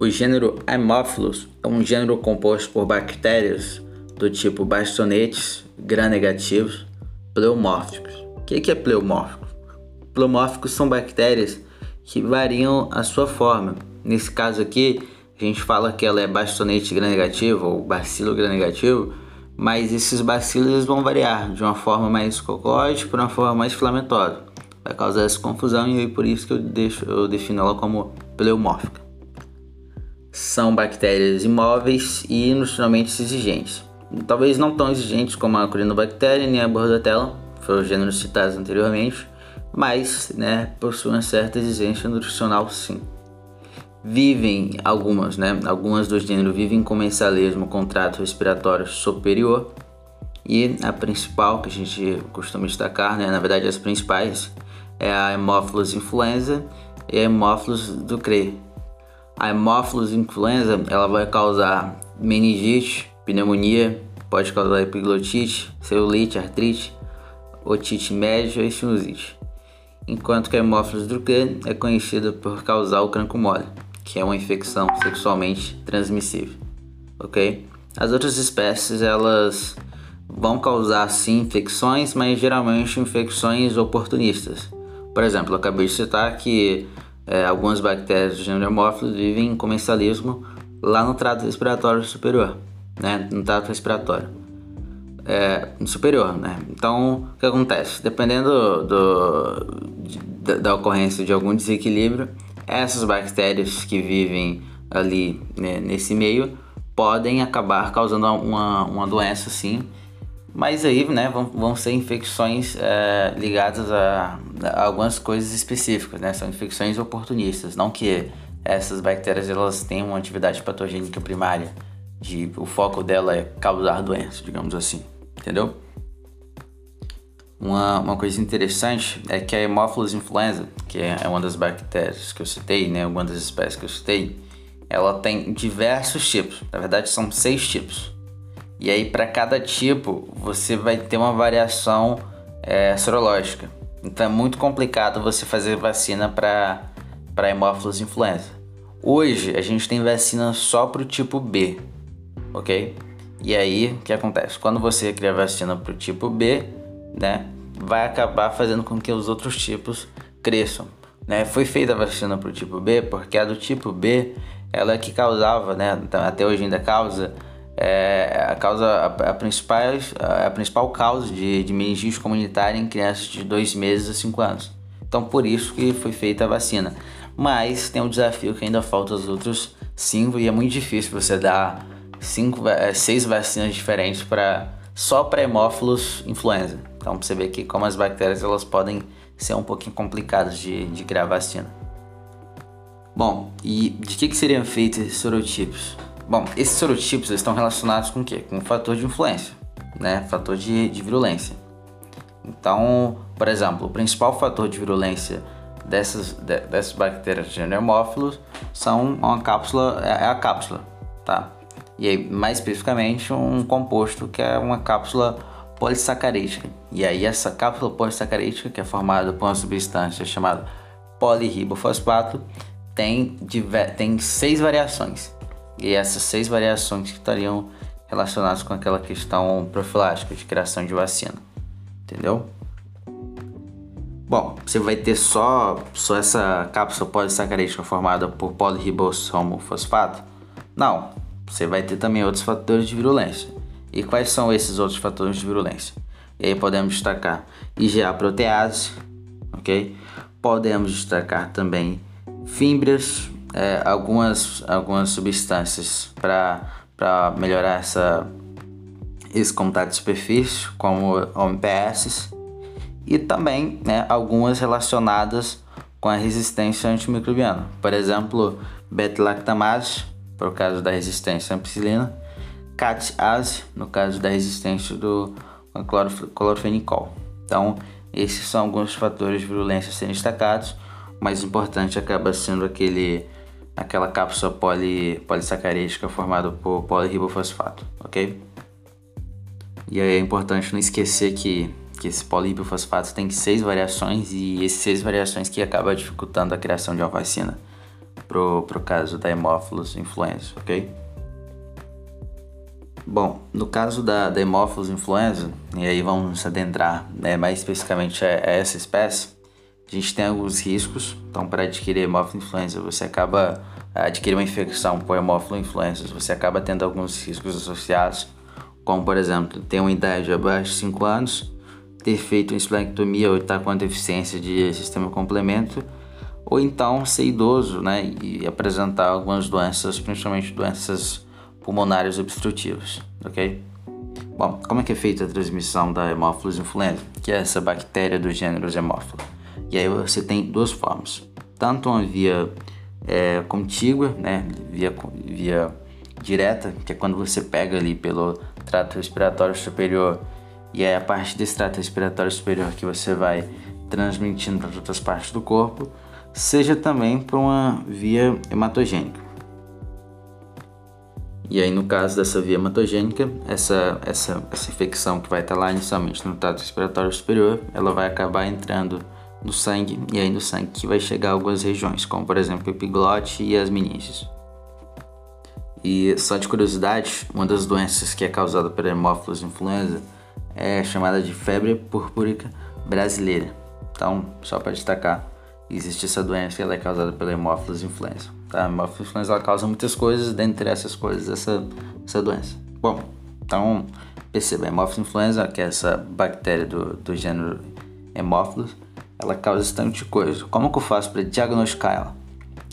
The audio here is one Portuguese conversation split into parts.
O gênero Haemophilus é um gênero composto por bactérias do tipo bastonetes gram-negativos pleomórficos. O que é pleomórfico? Pleomórficos são bactérias que variam a sua forma. Nesse caso aqui, a gente fala que ela é bastonete gram-negativo ou bacilo gram-negativo, mas esses bacilos vão variar de uma forma mais cocóide para uma forma mais filamentosa. Vai causar essa confusão e é por isso que eu, deixo, eu defino ela como pleomórfica. São bactérias imóveis e nutricionalmente exigentes. Talvez não tão exigentes como a corinobactéria nem a bordetella, foram os gêneros citados anteriormente, mas né, possuem uma certa exigência nutricional sim. Vivem algumas, né? Algumas do gênero vivem com mensalismo com trato respiratório superior e a principal que a gente costuma destacar, né? Na verdade as principais é a Haemophilus influenza e a Haemophilus ducreyi. A Haemophilus influenza ela vai causar meningite, pneumonia, pode causar epiglotite, celulite, artrite, otite média e sinusite enquanto que a Haemophilus ducreyi é conhecida por causar o cancro mole, que é uma infecção sexualmente transmissível, ok? As outras espécies elas vão causar sim infecções, mas geralmente infecções oportunistas. Por exemplo, eu acabei de citar que é, algumas bactérias do gênero Haemophilus vivem em comensalismo lá no trato respiratório superior, né? No trato respiratório é, superior, né? Então, o que acontece? Dependendo do, de, da, ocorrência de algum desequilíbrio, essas bactérias que vivem ali né, nesse meio podem acabar causando uma, uma doença, sim. Mas aí, né, vão, vão ser infecções é, ligadas a, a, algumas coisas específicas, né? São infecções oportunistas, não que essas bactérias elas tenham uma atividade patogênica primária, de, o foco dela é causar doença, digamos assim entendeu? Uma, uma coisa interessante é que a Haemophilus influenza, que é uma das bactérias que eu citei, né, uma das espécies que eu citei, ela tem diversos tipos. Na verdade, são seis tipos. E aí, para cada tipo, você vai ter uma variação é, sorológica. Então, é muito complicado você fazer vacina para Haemophilus influenza. Hoje, a gente tem vacina só para o tipo B, ok? E aí, o que acontece? Quando você cria vacina para o tipo B, né, vai acabar fazendo com que os outros tipos cresçam. Né? Foi feita a vacina para o tipo B porque a do tipo B, ela é que causava, né, até hoje ainda causa, é, a causa a, a, principal, a principal causa de, de meningite comunitária em crianças de 2 meses a 5 anos. Então, por isso que foi feita a vacina. Mas tem um desafio que ainda falta os outros 5 e é muito difícil você dar cinco, é, seis vacinas diferentes para só para hemófilos influenza. Então você vê que como as bactérias elas podem ser um pouquinho complicadas de, de criar vacina. Bom, e de que, que seriam feitos esses sorotipos? Bom, esses sorotipos estão relacionados com o quê? Com o fator de influência, né? Fator de, de virulência. Então, por exemplo, o principal fator de virulência dessas, de, dessas bactérias de hemófilos são uma cápsula, é, é a cápsula, tá? e aí, mais especificamente um composto que é uma cápsula polissacarídica. E aí essa cápsula polissacarídica, que é formada por uma substância chamada polirribofosfato, tem, tem seis variações. E essas seis variações que estariam relacionadas com aquela questão profilática de criação de vacina. Entendeu? Bom, você vai ter só, só essa cápsula polissacarídica formada por polirribosomofosfato? Não, você vai ter também outros fatores de virulência. E quais são esses outros fatores de virulência? E aí podemos destacar IgA protease, ok? Podemos destacar também fibras, é, algumas, algumas substâncias para melhorar essa, esse contato de superfície, como OMPS, e também né, algumas relacionadas com a resistência antimicrobiana. Por exemplo, beta-lactamase, por causa da resistência à ampicilina, catase, no caso da resistência do clorofenicol. Então, esses são alguns fatores de virulência a serem destacados. O mais importante acaba sendo aquele, aquela cápsula poli, polissacarídica formada por polirribofosfato, ok? E aí é importante não esquecer que, que esse polirribofosfato tem seis variações e essas seis variações que acabam dificultando a criação de uma vacina pro, pro caso da Haemophilus influenza, ok? Bom, no caso da, da influenza, e aí vamos adentrar né, mais especificamente a, a, essa espécie, a gente tem alguns riscos. Então, para adquirir Haemophilus influenza, você acaba adquirir uma infecção por Haemophilus influenza, você acaba tendo alguns riscos associados, como por exemplo, ter uma idade abaixo de 5 anos, ter feito uma esplenectomia ou estar com deficiência de sistema complemento, ou então ser idoso né, e apresentar algumas doenças, principalmente doenças pulmonares obstrutivas, ok? Bom, como é que é feita a transmissão da Haemophilus influenza, que é essa bactéria do gênero Haemophilus? E aí você tem duas formas, tanto uma via é, contígua, né, via, via direta, que é quando você pega ali pelo trato respiratório superior e é a parte desse trato respiratório superior que você vai transmitindo para outras partes do corpo, seja também por uma via hematogênica. E aí, no caso dessa via hematogênica, essa, essa, essa infecção que vai estar lá inicialmente no trato respiratório superior, ela vai acabar entrando no sangue, e aí no sangue que vai chegar a algumas regiões, como por exemplo o epiglote e as meninges. E só de curiosidade, uma das doenças que é causada pela Haemophilus influenza é chamada de febre purpúrica brasileira. Então, só para destacar, existe essa doença e ela é causada pela Haemophilus influenza. Tá? A Haemophilus influenza ela causa muitas coisas, dentre essas coisas, essa, essa doença. Bom, então perceba, a Haemophilus influenza, que é essa bactéria do, do gênero Haemophilus, ela causa de coisa. Como que eu faço para diagnosticar ela?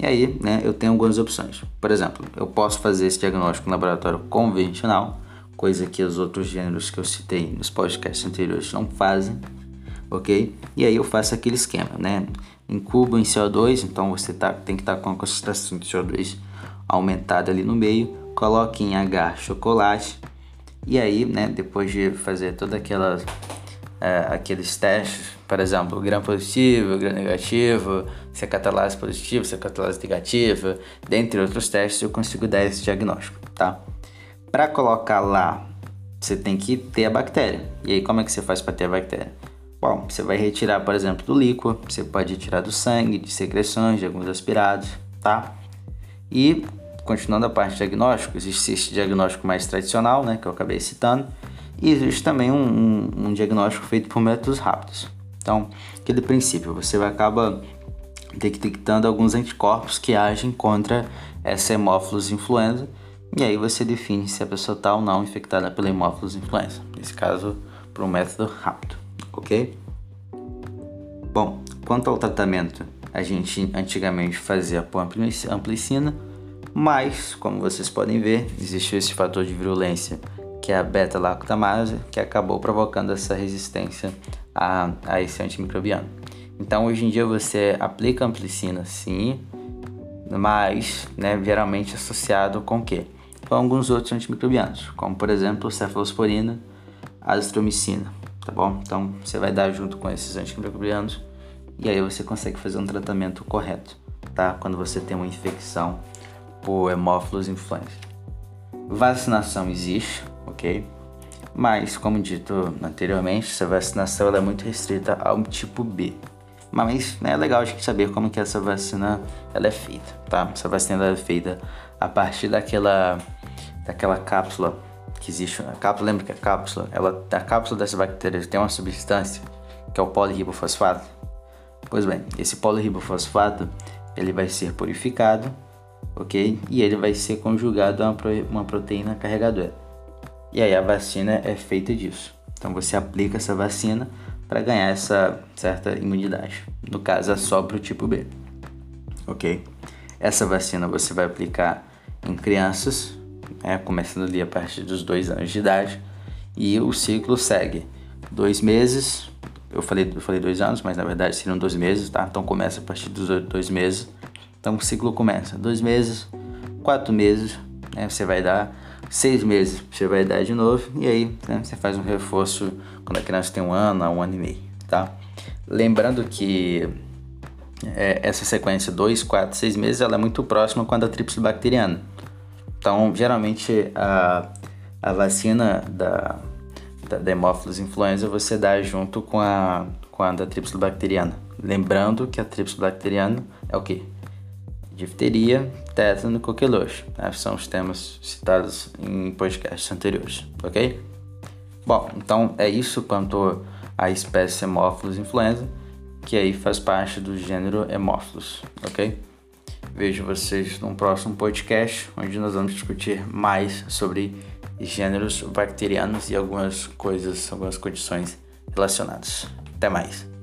E aí, né, eu tenho algumas opções. Por exemplo, eu posso fazer esse diagnóstico no laboratório convencional, coisa que os outros gêneros que eu citei nos podcasts anteriores não fazem, ok? E aí eu faço aquele esquema, né? Incubo em CO2, então você tá, tem que estar tá com a concentração de CO2 aumentada ali no meio, coloque em H chocolate, e aí, né, depois de fazer toda aquela é, aqueles testes, por exemplo, gram positivo, gram negativo, se é catalase positivo, se é catalase negativa, dentre outros testes, eu consigo dar esse diagnóstico, tá? Para colocar lá, você tem que ter a bactéria. E aí, como é que você faz para ter a bactéria? Bom, você vai retirar, por exemplo, do líquido, você pode retirar do sangue, de secreções, de alguns aspirados, tá? E, continuando a parte diagnóstico, existe esse diagnóstico mais tradicional, né, que eu acabei citando, e existe também um, um, um diagnóstico feito por métodos rápidos. Então, aquele princípio, você vai acabar detectando alguns anticorpos que agem contra essa hemófilos influenza e aí você define se a pessoa está ou não infectada pela hemófilos influenza. Nesse caso, por um método rápido, ok? Bom, quanto ao tratamento, a gente antigamente fazia por amplicina, mas, como vocês podem ver, existe esse fator de virulência que é a beta-lactamase, que acabou provocando essa resistência a, a esse antimicrobiano. Então, hoje em dia você aplica amplicina sim, mas né, geralmente associado com o quê? Com alguns outros antimicrobianos, como por exemplo cefalosporina, azitromicina, tá bom? Então você vai dar junto com esses antimicrobianos e aí você consegue fazer um tratamento correto, tá? Quando você tem uma infecção por Haemophilus influenza. Vacinação existe, ok? Mas, como dito anteriormente, essa vacinação é muito restrita ao tipo B. Mas né, é legal a gente saber como que essa vacina ela é feita, tá? Essa vacina é feita a partir daquela, daquela cápsula que existe. A cápsula, lembra que a cápsula, ela, a cápsula dessa bactéria tem uma substância que é o polirribofosfato. Pois bem, esse polirribofosfato ele vai ser purificado, ok? E ele vai ser conjugado a uma proteína carregadora. E aí a vacina é feita disso. Então você aplica essa vacina para ganhar essa certa imunidade. No caso é só para o tipo B. Ok? Essa vacina você vai aplicar em crianças, né, começando ali a partir dos dois anos de idade, e o ciclo segue dois meses. Eu falei, eu falei dois anos, mas na verdade seriam dois meses, tá? Então começa a partir dos dois meses. Então o ciclo começa dois meses, quatro meses, né? Você vai dar seis meses você vai dar de novo e aí né, você faz um reforço quando a criança tem um ano, um ano e meio, tá? Lembrando que é, essa sequência 2, 4, 6 meses ela é muito próxima com a da tríplice bacteriana. Então, geralmente a, a vacina da, da, Haemophilus influenza você dá junto com a, com a da tríplice bacteriana. Lembrando que a tríplice bacteriana é o que? Difteria, tétano e coqueluche. Né? São os temas citados em podcasts anteriores, ok? Bom, então é isso quanto à espécie Haemophilus influenza, que aí faz parte do gênero Haemophilus, ok? Vejo vocês num próximo podcast, onde nós vamos discutir mais sobre gêneros bacterianos e algumas coisas, algumas condições relacionadas. Até mais!